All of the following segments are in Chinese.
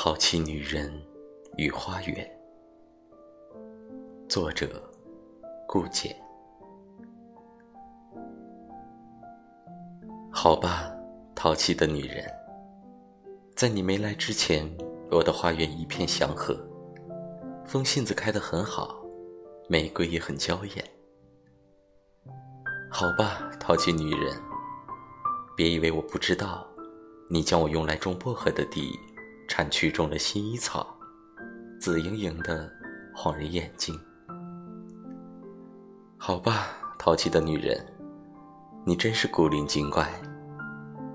淘气女人与花园，作者：顾简。好吧，淘气的女人，在你没来之前，我的花园一片祥和，风信子开得很好，玫瑰也很娇艳。好吧，淘气女人，别以为我不知道，你将我用来种薄荷的地。产区中的薰衣草，紫莹莹的，晃人眼睛。好吧，淘气的女人，你真是古灵精怪。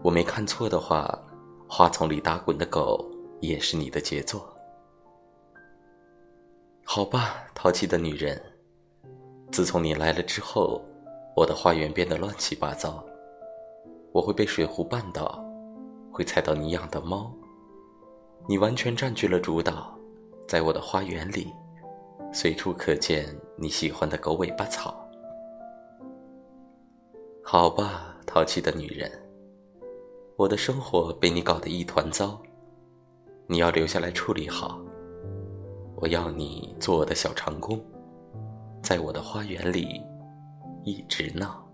我没看错的话，花丛里打滚的狗也是你的杰作。好吧，淘气的女人，自从你来了之后，我的花园变得乱七八糟。我会被水壶绊倒，会踩到你养的猫。你完全占据了主导，在我的花园里，随处可见你喜欢的狗尾巴草。好吧，淘气的女人，我的生活被你搞得一团糟，你要留下来处理好。我要你做我的小长工，在我的花园里一直闹。